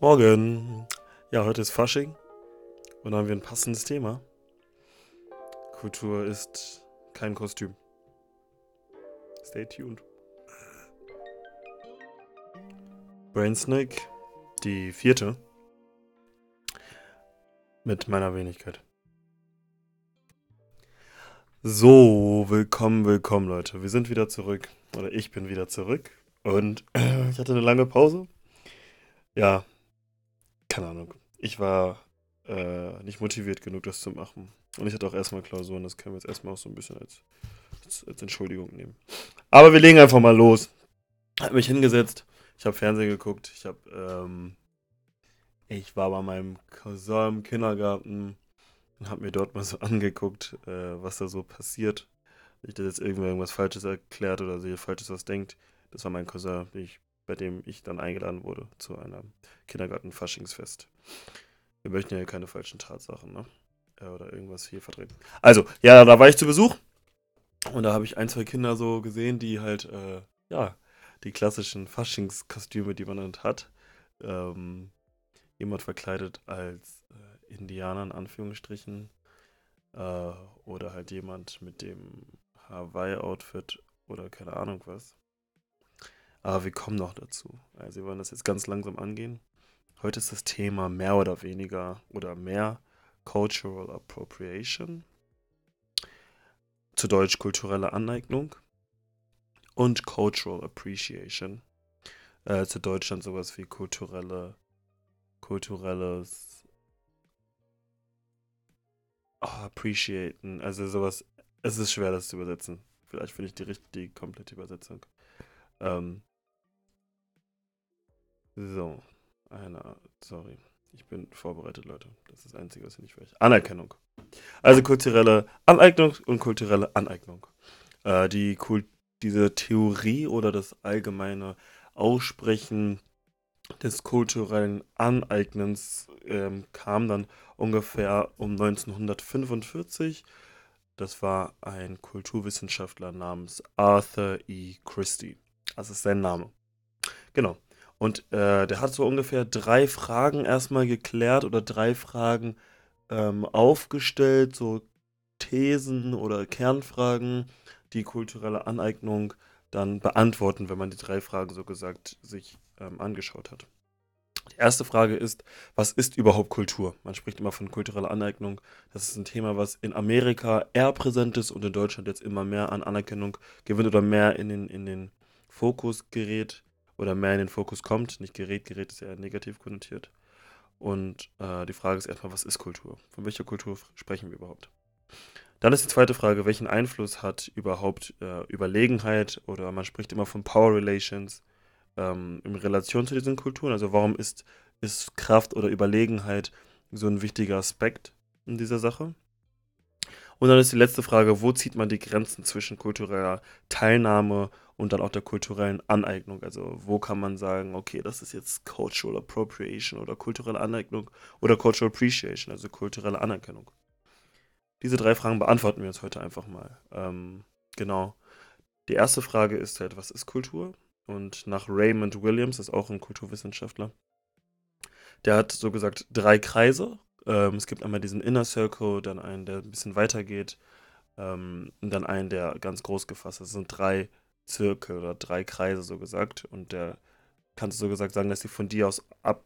Morgen. Ja, heute ist Fasching und dann haben wir ein passendes Thema. Kultur ist kein Kostüm. Stay tuned. Brainsnake, die vierte. Mit meiner Wenigkeit. So, willkommen, willkommen, Leute. Wir sind wieder zurück. Oder ich bin wieder zurück. Und äh, ich hatte eine lange Pause. Ja, keine Ahnung. Ich war äh, nicht motiviert genug, das zu machen. Und ich hatte auch erstmal Klausuren. Das können wir jetzt erstmal auch so ein bisschen als, als, als Entschuldigung nehmen. Aber wir legen einfach mal los. Hab mich hingesetzt. Ich habe Fernsehen geguckt. Ich habe, ähm, ich war bei meinem Cousin im Kindergarten und habe mir dort mal so angeguckt, äh, was da so passiert. Nicht, dass jetzt irgendwer irgendwas Falsches erklärt oder sie falsches was denkt. Das war mein Cousin, ich, bei dem ich dann eingeladen wurde zu einem Kindergarten-Faschingsfest. Wir möchten ja keine falschen Tatsachen, ne? Oder irgendwas hier vertreten. Also, ja, da war ich zu Besuch. Und da habe ich ein, zwei Kinder so gesehen, die halt, äh, ja, die klassischen Faschingskostüme, die man halt hat. Ähm, jemand verkleidet als äh, Indianer in Anführungsstrichen. Äh, oder halt jemand mit dem Hawaii-Outfit oder keine Ahnung was. Aber wir kommen noch dazu. Also wir wollen das jetzt ganz langsam angehen. Heute ist das Thema mehr oder weniger oder mehr Cultural Appropriation. Zu Deutsch kulturelle Aneignung. Und Cultural Appreciation. Äh, zu Deutschland sowas wie kulturelle, kulturelles oh, Appreciaten. Also sowas, es ist schwer das zu übersetzen. Vielleicht finde ich die richtige, komplette Übersetzung. Ähm, so, einer, sorry. Ich bin vorbereitet, Leute. Das ist das Einzige, was ich nicht weiß. Anerkennung. Also kulturelle Aneignung und kulturelle Aneignung. Äh, die Kult diese Theorie oder das allgemeine Aussprechen des kulturellen Aneignens ähm, kam dann ungefähr um 1945. Das war ein Kulturwissenschaftler namens Arthur E. Christie. Das ist sein Name. Genau. Und äh, der hat so ungefähr drei Fragen erstmal geklärt oder drei Fragen ähm, aufgestellt, so Thesen oder Kernfragen, die kulturelle Aneignung dann beantworten, wenn man die drei Fragen so gesagt sich ähm, angeschaut hat. Die erste Frage ist, was ist überhaupt Kultur? Man spricht immer von kultureller Aneignung. Das ist ein Thema, was in Amerika eher präsent ist und in Deutschland jetzt immer mehr an Anerkennung gewinnt oder mehr in den, in den Fokus gerät oder mehr in den Fokus kommt. Nicht gerät, gerät ist eher negativ konnotiert. Und äh, die Frage ist erstmal, was ist Kultur? Von welcher Kultur sprechen wir überhaupt? Dann ist die zweite Frage, welchen Einfluss hat überhaupt äh, Überlegenheit oder man spricht immer von Power Relations ähm, in Relation zu diesen Kulturen? Also warum ist, ist Kraft oder Überlegenheit so ein wichtiger Aspekt in dieser Sache? Und dann ist die letzte Frage, wo zieht man die Grenzen zwischen kultureller Teilnahme und dann auch der kulturellen Aneignung? Also wo kann man sagen, okay, das ist jetzt Cultural Appropriation oder kulturelle Aneignung oder Cultural Appreciation, also kulturelle Anerkennung? Diese drei Fragen beantworten wir uns heute einfach mal. Ähm, genau. Die erste Frage ist halt, was ist Kultur? Und nach Raymond Williams, das ist auch ein Kulturwissenschaftler, der hat so gesagt drei Kreise ähm, es gibt einmal diesen Inner Circle, dann einen, der ein bisschen weiter geht, ähm, und dann einen, der ganz groß gefasst ist. Es sind drei Zirkel oder drei Kreise, so gesagt. Und der kannst du so gesagt sagen, dass die von dir aus ab,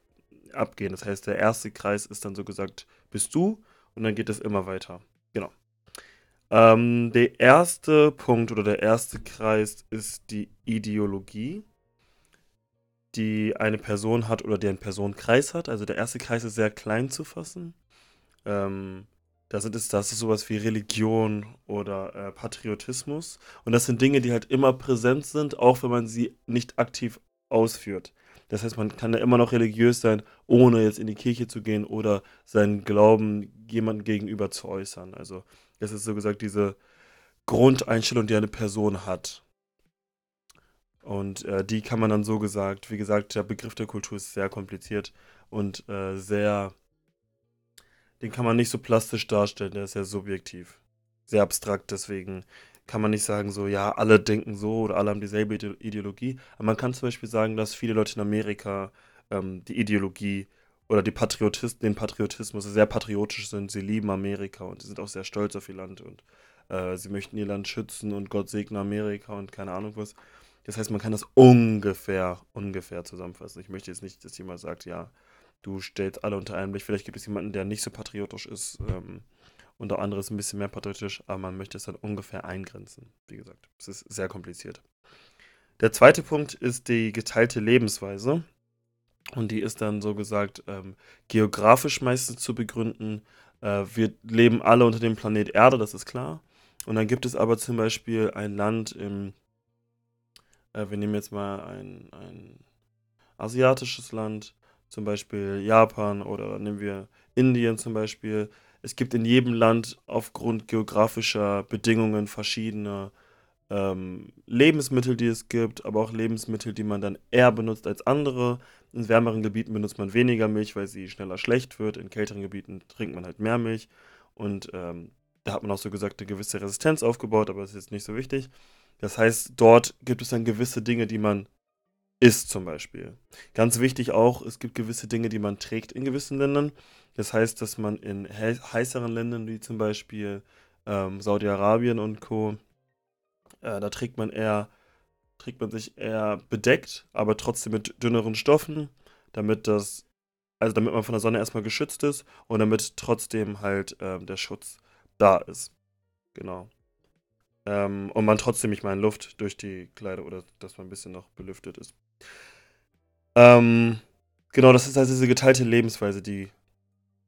abgehen. Das heißt, der erste Kreis ist dann so gesagt, bist du, und dann geht es immer weiter. Genau. Ähm, der erste Punkt oder der erste Kreis ist die Ideologie die eine Person hat oder deren Person Kreis hat. Also der erste Kreis ist sehr klein zu fassen. Ähm, das, ist, das ist sowas wie Religion oder äh, Patriotismus. Und das sind Dinge, die halt immer präsent sind, auch wenn man sie nicht aktiv ausführt. Das heißt, man kann ja immer noch religiös sein, ohne jetzt in die Kirche zu gehen oder seinen Glauben jemandem gegenüber zu äußern. Also das ist so gesagt diese Grundeinstellung, die eine Person hat. Und äh, die kann man dann so gesagt, wie gesagt, der Begriff der Kultur ist sehr kompliziert und äh, sehr, den kann man nicht so plastisch darstellen, der ist sehr subjektiv, sehr abstrakt, deswegen kann man nicht sagen, so, ja, alle denken so oder alle haben dieselbe Ideologie. Aber man kann zum Beispiel sagen, dass viele Leute in Amerika ähm, die Ideologie oder die Patriotisten, den Patriotismus, sehr patriotisch sind. Sie lieben Amerika und sie sind auch sehr stolz auf ihr Land und äh, sie möchten ihr Land schützen und Gott segne Amerika und keine Ahnung was. Das heißt, man kann das ungefähr, ungefähr zusammenfassen. Ich möchte jetzt nicht, dass jemand sagt, ja, du stellst alle unter einem Licht. Vielleicht gibt es jemanden, der nicht so patriotisch ist ähm, und der andere ist ein bisschen mehr patriotisch, aber man möchte es dann ungefähr eingrenzen. Wie gesagt, es ist sehr kompliziert. Der zweite Punkt ist die geteilte Lebensweise. Und die ist dann so gesagt ähm, geografisch meistens zu begründen. Äh, wir leben alle unter dem Planet Erde, das ist klar. Und dann gibt es aber zum Beispiel ein Land im, äh, wir nehmen jetzt mal ein, ein asiatisches Land, zum Beispiel Japan oder nehmen wir Indien zum Beispiel. Es gibt in jedem Land aufgrund geografischer Bedingungen verschiedene ähm, Lebensmittel, die es gibt, aber auch Lebensmittel, die man dann eher benutzt als andere. In wärmeren Gebieten benutzt man weniger Milch, weil sie schneller schlecht wird. In kälteren Gebieten trinkt man halt mehr Milch. Und ähm, da hat man auch so gesagt eine gewisse Resistenz aufgebaut, aber das ist jetzt nicht so wichtig. Das heißt, dort gibt es dann gewisse Dinge, die man isst zum Beispiel. Ganz wichtig auch, es gibt gewisse Dinge, die man trägt in gewissen Ländern. Das heißt, dass man in heißeren Ländern wie zum Beispiel ähm, Saudi-Arabien und Co., äh, da trägt man eher, trägt man sich eher bedeckt, aber trotzdem mit dünneren Stoffen, damit das, also damit man von der Sonne erstmal geschützt ist und damit trotzdem halt ähm, der Schutz da ist. Genau. Ähm, und man trotzdem, ich meine, Luft durch die Kleider oder dass man ein bisschen noch belüftet ist. Ähm, genau, das ist also diese geteilte Lebensweise, die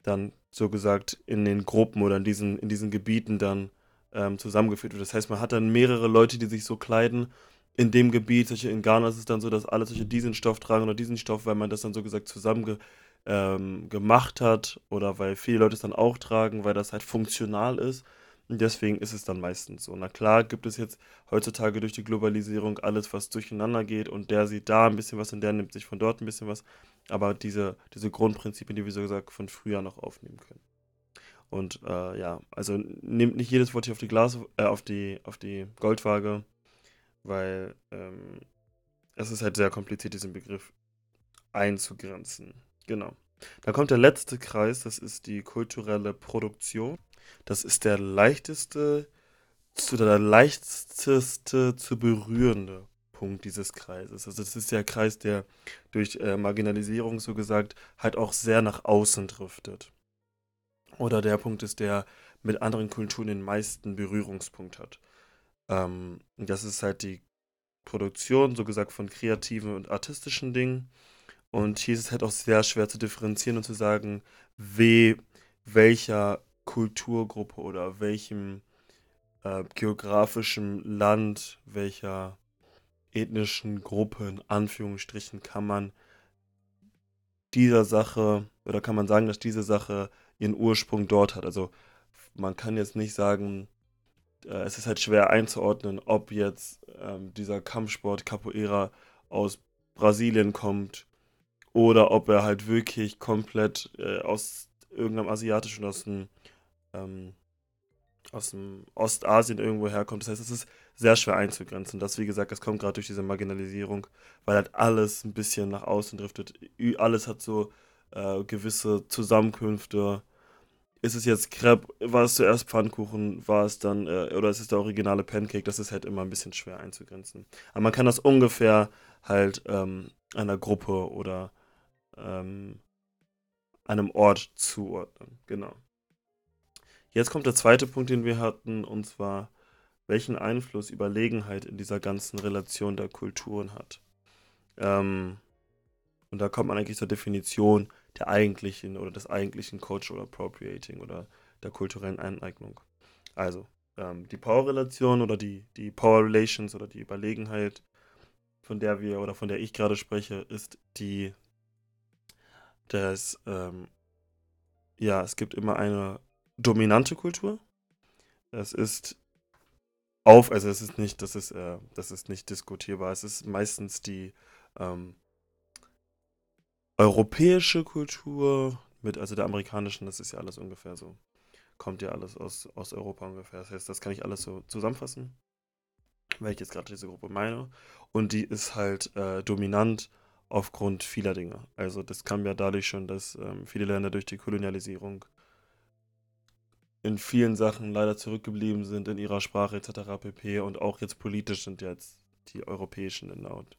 dann so gesagt in den Gruppen oder in diesen, in diesen Gebieten dann ähm, zusammengeführt wird. Das heißt, man hat dann mehrere Leute, die sich so kleiden in dem Gebiet. Solche, in Ghana ist es dann so, dass alle solche diesen Stoff tragen oder diesen Stoff, weil man das dann so gesagt zusammen ähm, gemacht hat oder weil viele Leute es dann auch tragen, weil das halt funktional ist. Und deswegen ist es dann meistens so. Na klar gibt es jetzt heutzutage durch die Globalisierung alles, was durcheinander geht und der sieht da ein bisschen was und der nimmt sich von dort ein bisschen was. Aber diese, diese Grundprinzipien, die wir so gesagt von früher noch aufnehmen können. Und äh, ja, also nehmt nicht jedes Wort hier auf die Glas, äh, auf die, auf die Goldwaage, weil ähm, es ist halt sehr kompliziert, diesen Begriff einzugrenzen. Genau. Dann kommt der letzte Kreis, das ist die kulturelle Produktion. Das ist der leichteste, zu der leichteste zu berührende Punkt dieses Kreises. Also das ist der Kreis, der durch äh, Marginalisierung so gesagt halt auch sehr nach außen driftet. Oder der Punkt ist, der mit anderen Kulturen den meisten Berührungspunkt hat. Ähm, das ist halt die Produktion, so gesagt, von kreativen und artistischen Dingen. Und hier ist es halt auch sehr schwer zu differenzieren und zu sagen, we, welcher Kulturgruppe oder welchem äh, geografischen Land, welcher ethnischen Gruppe in Anführungsstrichen kann man dieser Sache oder kann man sagen, dass diese Sache ihren Ursprung dort hat. Also man kann jetzt nicht sagen, äh, es ist halt schwer einzuordnen, ob jetzt ähm, dieser Kampfsport Capoeira aus Brasilien kommt oder ob er halt wirklich komplett äh, aus irgendeinem asiatischen, aus dem ähm, aus dem Ostasien irgendwo herkommt. Das heißt, es ist sehr schwer einzugrenzen. Das, wie gesagt, das kommt gerade durch diese Marginalisierung, weil halt alles ein bisschen nach außen driftet. Alles hat so äh, gewisse Zusammenkünfte. Ist es jetzt Crepe, war es zuerst Pfannkuchen, war es dann, äh, oder ist es der originale Pancake? Das ist halt immer ein bisschen schwer einzugrenzen. Aber man kann das ungefähr halt ähm, einer Gruppe oder ähm, einem Ort zuordnen. Genau. Jetzt kommt der zweite Punkt, den wir hatten, und zwar, welchen Einfluss Überlegenheit in dieser ganzen Relation der Kulturen hat. Ähm, und da kommt man eigentlich zur Definition der eigentlichen oder des eigentlichen Cultural Appropriating oder der kulturellen Eineignung. Also, ähm, die Power-Relation oder die, die Power Relations oder die Überlegenheit, von der wir oder von der ich gerade spreche, ist die des, ähm, ja, es gibt immer eine dominante Kultur. Es ist auf, also es ist nicht, das ist, äh, das ist nicht diskutierbar. Es ist meistens die ähm, europäische Kultur mit, also der amerikanischen, das ist ja alles ungefähr so. Kommt ja alles aus, aus Europa ungefähr. Das heißt, das kann ich alles so zusammenfassen, weil ich jetzt gerade diese Gruppe meine. Und die ist halt äh, dominant aufgrund vieler Dinge. Also das kam ja dadurch schon, dass ähm, viele Länder durch die Kolonialisierung in vielen Sachen leider zurückgeblieben sind in ihrer Sprache etc. pp. Und auch jetzt politisch sind jetzt die europäischen Länder und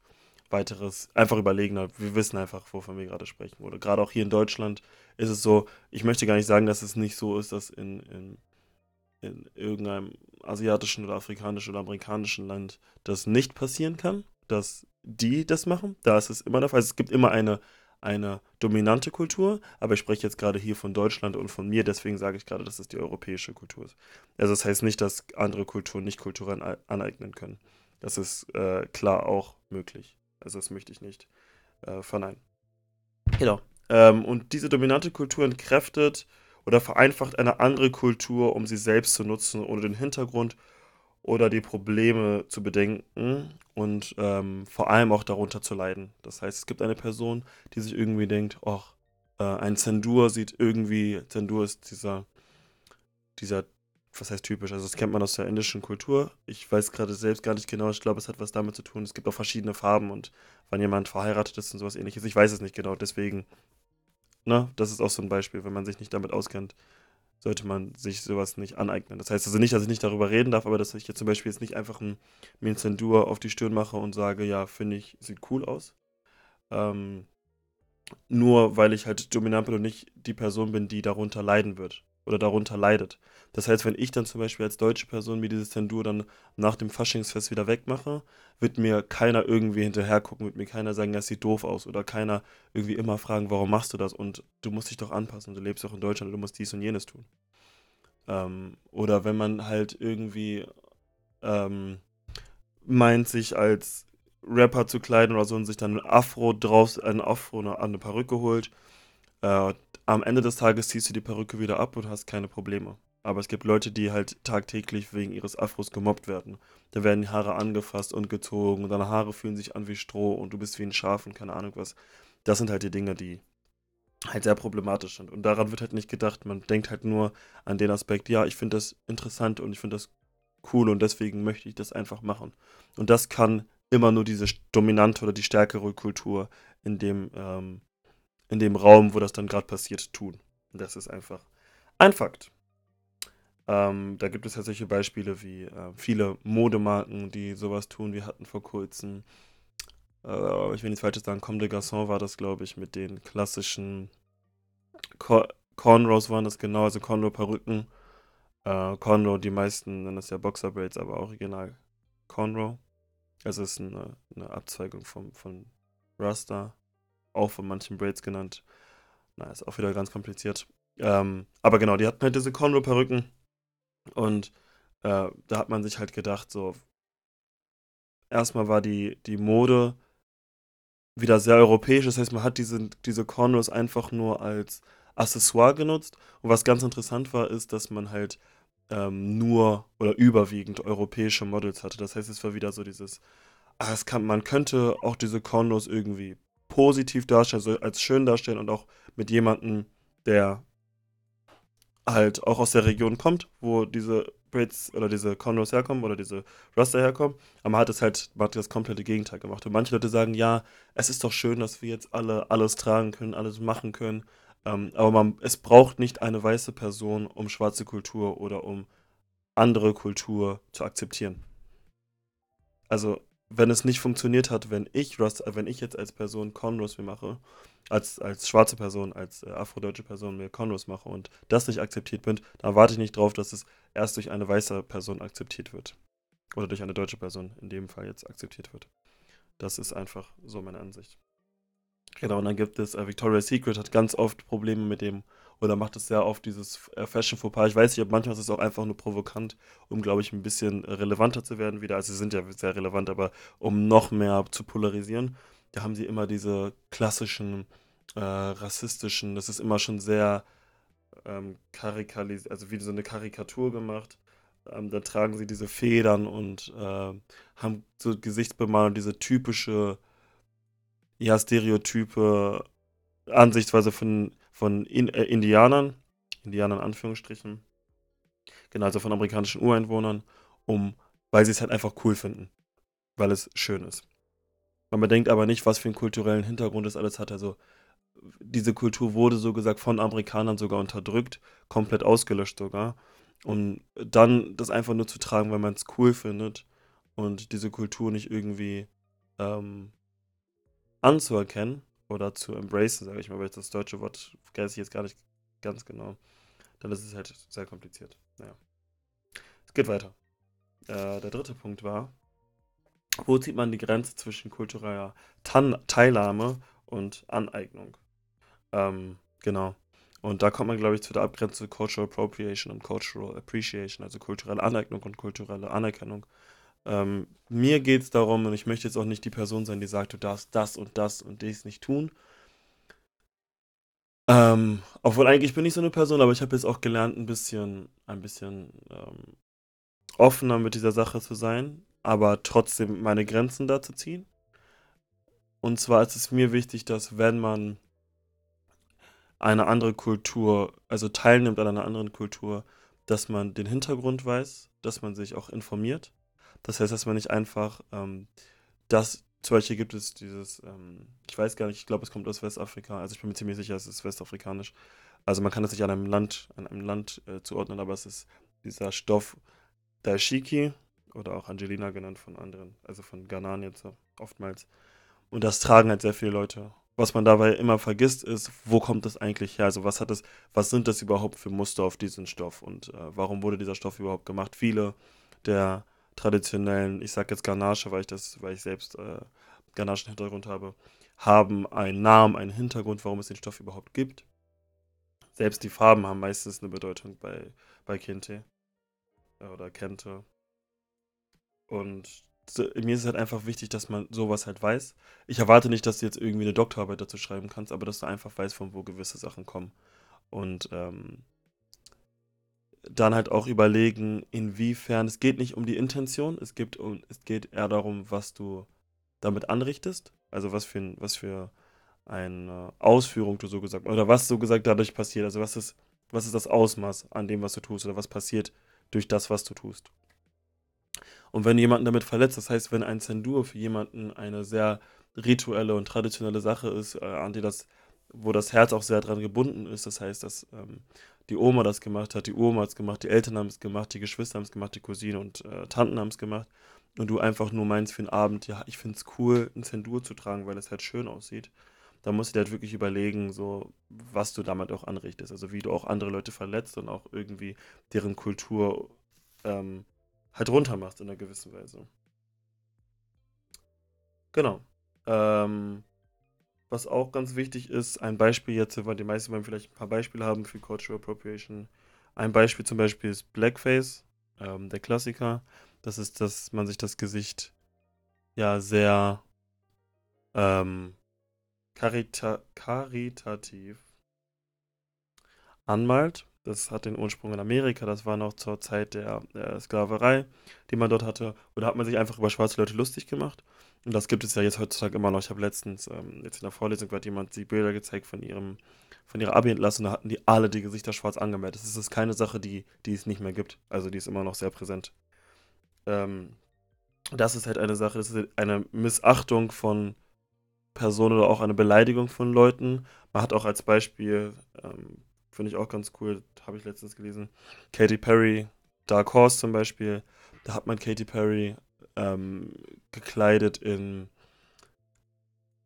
weiteres einfach überlegener. Wir wissen einfach, wovon wir gerade sprechen. Oder gerade auch hier in Deutschland ist es so, ich möchte gar nicht sagen, dass es nicht so ist, dass in, in, in irgendeinem asiatischen oder afrikanischen oder amerikanischen Land das nicht passieren kann, dass die das machen. Da ist es immer der Fall. Also es gibt immer eine eine dominante Kultur, aber ich spreche jetzt gerade hier von Deutschland und von mir, deswegen sage ich gerade, dass es die europäische Kultur ist. Also das heißt nicht, dass andere Kulturen nicht Kulturen aneignen können. Das ist äh, klar auch möglich. Also das möchte ich nicht äh, verneinen. Genau. Ähm, und diese dominante Kultur entkräftet oder vereinfacht eine andere Kultur, um sie selbst zu nutzen, ohne den Hintergrund oder die Probleme zu bedenken und ähm, vor allem auch darunter zu leiden. Das heißt, es gibt eine Person, die sich irgendwie denkt, ach, äh, ein Zendur sieht irgendwie, Zendur ist dieser, dieser, was heißt typisch, also das kennt man aus der indischen Kultur. Ich weiß gerade selbst gar nicht genau, ich glaube, es hat was damit zu tun. Es gibt auch verschiedene Farben und wenn jemand verheiratet ist und sowas ähnliches, ich weiß es nicht genau, deswegen, ne, das ist auch so ein Beispiel, wenn man sich nicht damit auskennt, sollte man sich sowas nicht aneignen. Das heißt also nicht, dass ich nicht darüber reden darf, aber dass ich jetzt zum Beispiel jetzt nicht einfach ein, mir ein Zendur auf die Stirn mache und sage, ja, finde ich, sieht cool aus. Ähm, nur weil ich halt dominant bin und nicht die Person bin, die darunter leiden wird oder darunter leidet. Das heißt, wenn ich dann zum Beispiel als deutsche Person mir dieses Tendur dann nach dem Faschingsfest wieder wegmache, wird mir keiner irgendwie hinterher gucken, wird mir keiner sagen, das sieht doof aus oder keiner irgendwie immer fragen, warum machst du das und du musst dich doch anpassen, du lebst doch in Deutschland du musst dies und jenes tun. Ähm, oder wenn man halt irgendwie ähm, meint, sich als Rapper zu kleiden oder so und sich dann ein Afro draus, ein Afro, eine, eine Perücke holt, äh, am Ende des Tages ziehst du die Perücke wieder ab und hast keine Probleme. Aber es gibt Leute, die halt tagtäglich wegen ihres Afros gemobbt werden. Da werden die Haare angefasst und gezogen und deine Haare fühlen sich an wie Stroh und du bist wie ein Schaf und keine Ahnung was. Das sind halt die Dinge, die halt sehr problematisch sind. Und daran wird halt nicht gedacht. Man denkt halt nur an den Aspekt, ja, ich finde das interessant und ich finde das cool und deswegen möchte ich das einfach machen. Und das kann immer nur diese dominante oder die stärkere Kultur in dem ähm, in dem Raum, wo das dann gerade passiert, tun. Das ist einfach ein Fakt. Ähm, da gibt es ja solche Beispiele wie äh, viele Modemarken, die sowas tun. Wir hatten vor kurzem, äh, ich will nichts Falsches sagen, Comme des Garçons war das, glaube ich, mit den klassischen Cor Cornrows waren das genau, also Cornrow-Perücken. Äh, Cornrow, die meisten nennen das ja Boxer-Braids, aber original Cornrow. Also es ist eine, eine Abzweigung vom, von Rasta auch von manchen Braids genannt. Na, ist auch wieder ganz kompliziert. Ähm, aber genau, die hatten halt diese Conroe-Perücken. Und äh, da hat man sich halt gedacht, so, erstmal war die, die Mode wieder sehr europäisch. Das heißt, man hat diese, diese Cornrows einfach nur als Accessoire genutzt. Und was ganz interessant war, ist, dass man halt ähm, nur oder überwiegend europäische Models hatte. Das heißt, es war wieder so dieses, es kann, man könnte auch diese Cornrows irgendwie positiv darstellen, also als schön darstellen und auch mit jemandem, der halt auch aus der Region kommt, wo diese Braids oder diese Conros herkommen oder diese Raster herkommen. Aber man hat es halt, man hat das komplette Gegenteil gemacht. Und manche Leute sagen, ja, es ist doch schön, dass wir jetzt alle alles tragen können, alles machen können. Ähm, aber man, es braucht nicht eine weiße Person, um schwarze Kultur oder um andere Kultur zu akzeptieren. Also wenn es nicht funktioniert hat, wenn ich Rust, wenn ich jetzt als Person Conros mir mache, als, als schwarze Person, als äh, afrodeutsche Person mir Conros mache und das nicht akzeptiert wird, dann warte ich nicht drauf, dass es erst durch eine weiße Person akzeptiert wird. Oder durch eine deutsche Person in dem Fall jetzt akzeptiert wird. Das ist einfach so meine Ansicht. Genau, und dann gibt es äh, Victoria's Secret hat ganz oft Probleme mit dem oder macht es sehr oft dieses äh, Fashion Fauxpas. Ich weiß nicht, ob manchmal ist es auch einfach nur provokant, um, glaube ich, ein bisschen relevanter zu werden wieder. Also sie sind ja sehr relevant, aber um noch mehr zu polarisieren, da haben sie immer diese klassischen äh, rassistischen, das ist immer schon sehr ähm, karikalis also wie so eine Karikatur gemacht. Ähm, da tragen sie diese Federn und äh, haben so Gesichtsbemalung, diese typische, ja, Stereotype Ansichtsweise von von in, äh, Indianern, Indianern in Anführungsstrichen, genau, also von amerikanischen Ureinwohnern, um, weil sie es halt einfach cool finden, weil es schön ist. Man bedenkt aber nicht, was für einen kulturellen Hintergrund das alles hat. Also diese Kultur wurde so gesagt von Amerikanern sogar unterdrückt, komplett ausgelöscht sogar. Und dann das einfach nur zu tragen, weil man es cool findet und diese Kultur nicht irgendwie ähm, anzuerkennen oder zu embracen, sage ich mal, weil das deutsche Wort weiß ich jetzt gar nicht ganz genau, dann ist es halt sehr kompliziert. Naja. Es geht weiter. Äh, der dritte Punkt war, wo zieht man die Grenze zwischen kultureller Tan Teilnahme und Aneignung? Ähm, genau. Und da kommt man, glaube ich, zu der Abgrenzung Cultural Appropriation und Cultural Appreciation, also kulturelle Aneignung und kulturelle Anerkennung. Ähm, mir geht es darum, und ich möchte jetzt auch nicht die Person sein, die sagt, du darfst das und das und dies nicht tun. Ähm, obwohl eigentlich bin ich so eine Person, aber ich habe jetzt auch gelernt, ein bisschen, ein bisschen ähm, offener mit dieser Sache zu sein, aber trotzdem meine Grenzen da zu ziehen. Und zwar ist es mir wichtig, dass wenn man eine andere Kultur, also teilnimmt an einer anderen Kultur, dass man den Hintergrund weiß, dass man sich auch informiert. Das heißt, dass man nicht einfach ähm, das, zum Beispiel gibt es dieses, ähm, ich weiß gar nicht, ich glaube, es kommt aus Westafrika, also ich bin mir ziemlich sicher, es ist westafrikanisch. Also man kann das nicht an einem Land, an einem Land äh, zuordnen, aber es ist dieser Stoff Daishiki oder auch Angelina genannt von anderen, also von Ghanan jetzt oftmals. Und das tragen halt sehr viele Leute was man dabei immer vergisst, ist, wo kommt das eigentlich her? Also was hat das, was sind das überhaupt für Muster auf diesen Stoff und äh, warum wurde dieser Stoff überhaupt gemacht? Viele der traditionellen, ich sag jetzt Ganache, weil ich das, weil ich selbst äh, Ganaschen Hintergrund habe, haben einen Namen, einen Hintergrund, warum es den Stoff überhaupt gibt. Selbst die Farben haben meistens eine Bedeutung bei, bei Kente äh, oder Kente. Und mir ist es halt einfach wichtig, dass man sowas halt weiß. Ich erwarte nicht, dass du jetzt irgendwie eine Doktorarbeit dazu schreiben kannst, aber dass du einfach weißt, von wo gewisse Sachen kommen. Und ähm, dann halt auch überlegen, inwiefern, es geht nicht um die Intention, es, gibt um, es geht eher darum, was du damit anrichtest, also was für, was für eine Ausführung du so gesagt, oder was so gesagt dadurch passiert, also was ist, was ist das Ausmaß an dem, was du tust, oder was passiert durch das, was du tust. Und wenn jemanden damit verletzt, das heißt, wenn ein Zendur für jemanden eine sehr rituelle und traditionelle Sache ist, äh, an die das, wo das Herz auch sehr dran gebunden ist, das heißt, dass ähm, die Oma das gemacht hat, die Oma hat es gemacht, die Eltern haben es gemacht, die Geschwister haben es gemacht, die Cousine und äh, Tanten haben es gemacht und du einfach nur meinst für einen Abend, ja, ich finde es cool, ein Zendur zu tragen, weil es halt schön aussieht, dann musst du dir halt wirklich überlegen, so, was du damit auch anrichtest. Also wie du auch andere Leute verletzt und auch irgendwie deren Kultur ähm, halt runter macht in einer gewissen Weise. Genau. Ähm, was auch ganz wichtig ist, ein Beispiel jetzt, weil die meisten werden vielleicht ein paar Beispiele haben für Cultural Appropriation. Ein Beispiel zum Beispiel ist Blackface, ähm, der Klassiker. Das ist, dass man sich das Gesicht ja sehr ähm, karita karitativ anmalt. Das hat den Ursprung in Amerika, das war noch zur Zeit der, der Sklaverei, die man dort hatte. Und da hat man sich einfach über schwarze Leute lustig gemacht. Und das gibt es ja jetzt heutzutage immer noch. Ich habe letztens, ähm, jetzt in der Vorlesung, hat jemand die Bilder gezeigt von ihrem, von ihrer Abi-Entlassung, da hatten die alle die Gesichter schwarz angemeldet. Das ist keine Sache, die, die es nicht mehr gibt. Also die ist immer noch sehr präsent. Ähm, das ist halt eine Sache, das ist eine Missachtung von Personen oder auch eine Beleidigung von Leuten. Man hat auch als Beispiel ähm, Finde ich auch ganz cool. Habe ich letztens gelesen. Katy Perry, Dark Horse zum Beispiel. Da hat man Katy Perry ähm, gekleidet in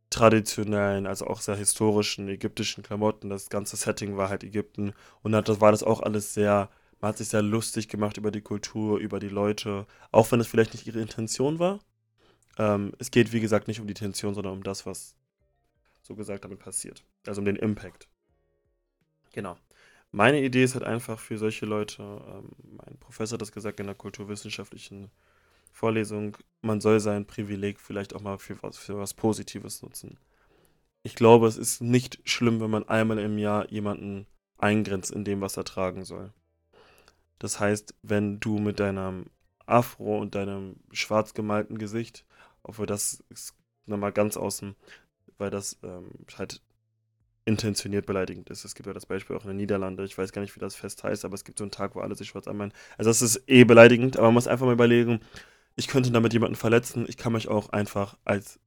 traditionellen, also auch sehr historischen ägyptischen Klamotten. Das ganze Setting war halt Ägypten. Und dann war das auch alles sehr, man hat sich sehr lustig gemacht über die Kultur, über die Leute. Auch wenn es vielleicht nicht ihre Intention war. Ähm, es geht, wie gesagt, nicht um die Intention, sondern um das, was so gesagt damit passiert. Also um den Impact. Genau. Meine Idee ist halt einfach für solche Leute, ähm, mein Professor hat das gesagt in der kulturwissenschaftlichen Vorlesung, man soll sein Privileg vielleicht auch mal für was, für was Positives nutzen. Ich glaube, es ist nicht schlimm, wenn man einmal im Jahr jemanden eingrenzt in dem, was er tragen soll. Das heißt, wenn du mit deinem Afro und deinem schwarz gemalten Gesicht, obwohl das ist nochmal ganz außen, weil das ähm, halt intentioniert beleidigend ist. Es gibt ja das Beispiel auch in den Niederlanden, ich weiß gar nicht, wie das Fest heißt, aber es gibt so einen Tag, wo alle sich schwarz anmalen. Also das ist eh beleidigend, aber man muss einfach mal überlegen, ich könnte damit jemanden verletzen, ich kann mich auch einfach als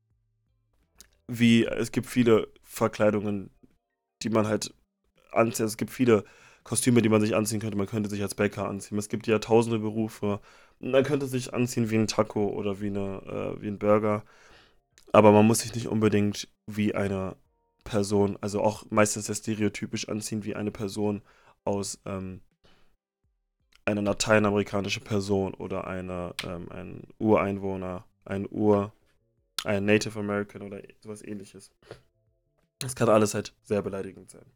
wie, es gibt viele Verkleidungen, die man halt anzieht. Es gibt viele Kostüme, die man sich anziehen könnte. Man könnte sich als Bäcker anziehen. Es gibt ja tausende Berufe. Man könnte sich anziehen wie ein Taco oder wie, eine, äh, wie ein Burger. Aber man muss sich nicht unbedingt wie eine Person, also auch meistens sehr stereotypisch anziehen wie eine Person aus ähm, eine lateinamerikanische Person oder eine, ähm, ein Ureinwohner, ein Ur, ein Native American oder sowas ähnliches. Das kann alles halt sehr beleidigend sein.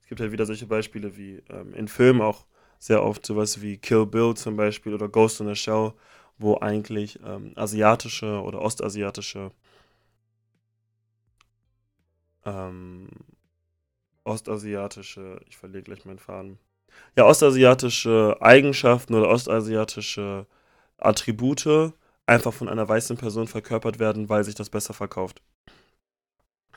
Es gibt halt wieder solche Beispiele wie ähm, in Filmen auch sehr oft sowas wie Kill Bill zum Beispiel oder Ghost in the Shell, wo eigentlich ähm, asiatische oder ostasiatische ähm, ostasiatische, ich verliere gleich meinen Faden. Ja, ostasiatische Eigenschaften oder ostasiatische Attribute einfach von einer weißen Person verkörpert werden, weil sich das besser verkauft.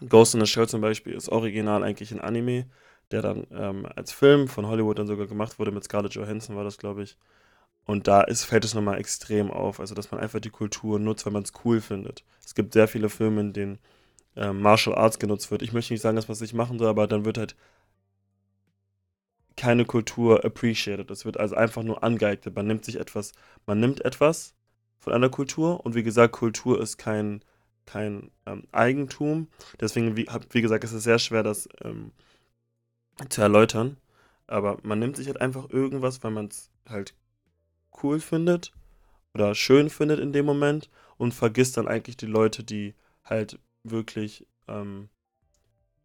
Ghost in the Shell zum Beispiel ist original eigentlich ein Anime, der dann ähm, als Film von Hollywood dann sogar gemacht wurde, mit Scarlett Johansson war das, glaube ich. Und da ist, fällt es nochmal extrem auf, also dass man einfach die Kultur nutzt, weil man es cool findet. Es gibt sehr viele Filme, in denen äh, Martial Arts genutzt wird. Ich möchte nicht sagen, dass man es nicht machen soll, aber dann wird halt keine Kultur appreciated. Es wird also einfach nur angeeignet. Man nimmt sich etwas, man nimmt etwas von einer Kultur und wie gesagt, Kultur ist kein, kein ähm, Eigentum. Deswegen, wie, wie gesagt, ist es sehr schwer, das ähm, zu erläutern. Aber man nimmt sich halt einfach irgendwas, weil man es halt cool findet oder schön findet in dem Moment und vergisst dann eigentlich die Leute, die halt wirklich ähm,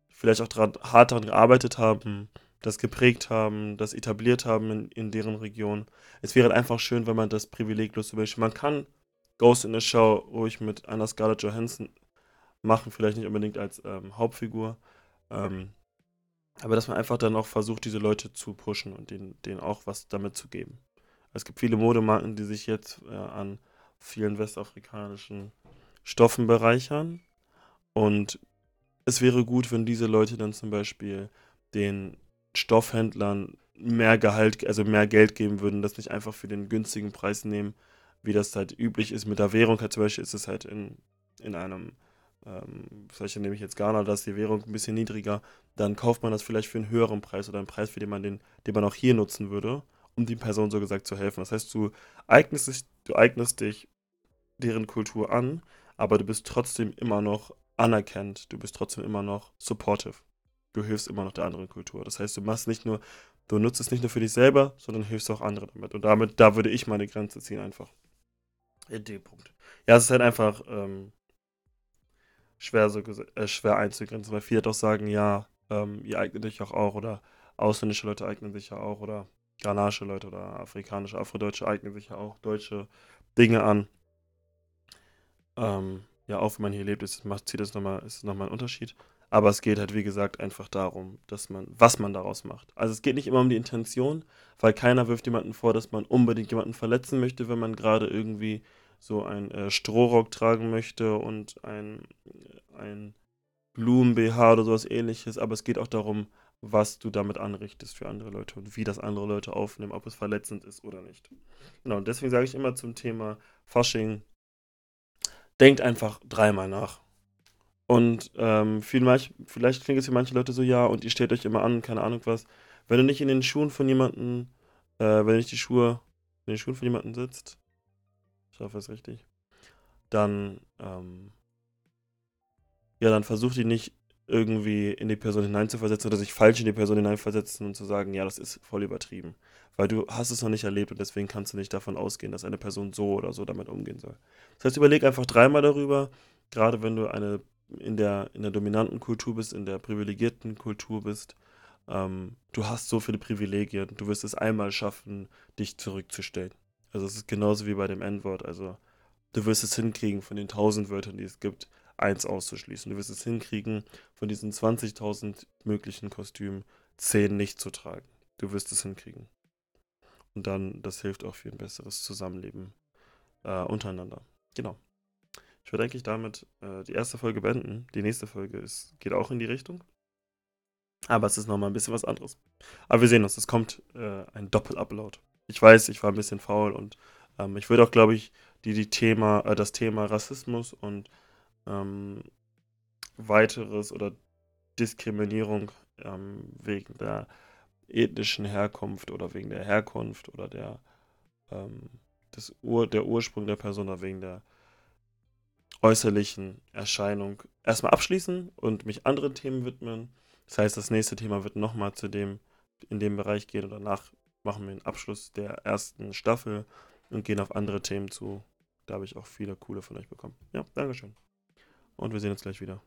vielleicht auch dran, hart daran gearbeitet haben, das geprägt haben, das etabliert haben in, in deren Region. Es wäre einfach schön, wenn man das privileglos Beispiel, man kann Ghost in the Show ruhig mit einer Scarlett Johansson machen, vielleicht nicht unbedingt als ähm, Hauptfigur, ähm, aber dass man einfach dann auch versucht, diese Leute zu pushen und denen, denen auch was damit zu geben. Es gibt viele Modemarken, die sich jetzt äh, an vielen westafrikanischen Stoffen bereichern und es wäre gut, wenn diese Leute dann zum Beispiel den Stoffhändlern mehr Gehalt, also mehr Geld geben würden, das nicht einfach für den günstigen Preis nehmen, wie das halt üblich ist mit der Währung. Halt zum Beispiel ist es halt in, in einem, ähm, vielleicht nehme ich jetzt Ghana, da ist die Währung ein bisschen niedriger, dann kauft man das vielleicht für einen höheren Preis oder einen Preis, für den man den, den man auch hier nutzen würde, um die Person so gesagt zu helfen. Das heißt, du eignest dich, du eignest dich deren Kultur an, aber du bist trotzdem immer noch anerkennt, du bist trotzdem immer noch supportive. Du hilfst immer noch der anderen Kultur. Das heißt, du machst nicht nur, du nutzt es nicht nur für dich selber, sondern hilfst auch andere damit. Und damit, da würde ich meine Grenze ziehen einfach. In dem Punkt. Ja, es ist halt einfach ähm, schwer, so, äh, schwer einzugrenzen, weil viele doch sagen, ja, ähm, ihr eignet euch auch, auch oder ausländische Leute eignen sich ja auch oder ghanaische Leute oder afrikanische, afrodeutsche eignen sich ja auch deutsche Dinge an. Ähm, ja, auch wenn man hier lebt, ist, macht, zieht das nochmal, ist nochmal ein Unterschied. Aber es geht halt, wie gesagt, einfach darum, dass man, was man daraus macht. Also es geht nicht immer um die Intention, weil keiner wirft jemanden vor, dass man unbedingt jemanden verletzen möchte, wenn man gerade irgendwie so ein äh, Strohrock tragen möchte und ein, ein Blumen-BH oder sowas ähnliches. Aber es geht auch darum, was du damit anrichtest für andere Leute und wie das andere Leute aufnehmen, ob es verletzend ist oder nicht. Genau, und deswegen sage ich immer zum Thema Fasching, denkt einfach dreimal nach. Und ähm, vielleicht, vielleicht klingt es für manche Leute so, ja, und ihr stellt euch immer an, keine Ahnung was. Wenn du nicht in den Schuhen von jemandem, äh, wenn nicht die Schuhe in den Schuhen von jemandem sitzt, ich hoffe es richtig, dann, ähm, ja, dann versucht die nicht irgendwie in die Person hineinzuversetzen oder sich falsch in die Person hineinversetzen und zu sagen, ja, das ist voll übertrieben. Weil du hast es noch nicht erlebt und deswegen kannst du nicht davon ausgehen, dass eine Person so oder so damit umgehen soll. Das heißt, überleg einfach dreimal darüber, gerade wenn du eine in der, in der dominanten Kultur bist, in der privilegierten Kultur bist. Ähm, du hast so viele Privilegien, du wirst es einmal schaffen, dich zurückzustellen. Also es ist genauso wie bei dem N-Wort. Also du wirst es hinkriegen, von den tausend Wörtern, die es gibt, eins auszuschließen. Du wirst es hinkriegen, von diesen 20.000 möglichen Kostümen zehn nicht zu tragen. Du wirst es hinkriegen. Und dann, das hilft auch für ein besseres Zusammenleben äh, untereinander. Genau. Ich würde eigentlich damit äh, die erste Folge beenden. Die nächste Folge ist, geht auch in die Richtung. Aber es ist nochmal ein bisschen was anderes. Aber wir sehen uns, es kommt äh, ein Doppel-Upload. Ich weiß, ich war ein bisschen faul und ähm, ich würde auch, glaube ich, die, die Thema, äh, das Thema Rassismus und ähm, weiteres oder Diskriminierung ähm, wegen der ethnischen Herkunft oder wegen der Herkunft oder der, ähm, des Ur der Ursprung der Person oder wegen der äußerlichen Erscheinung erstmal abschließen und mich anderen Themen widmen. Das heißt, das nächste Thema wird nochmal zu dem, in dem Bereich gehen und danach machen wir den Abschluss der ersten Staffel und gehen auf andere Themen zu. Da habe ich auch viele coole von euch bekommen. Ja, Dankeschön. Und wir sehen uns gleich wieder.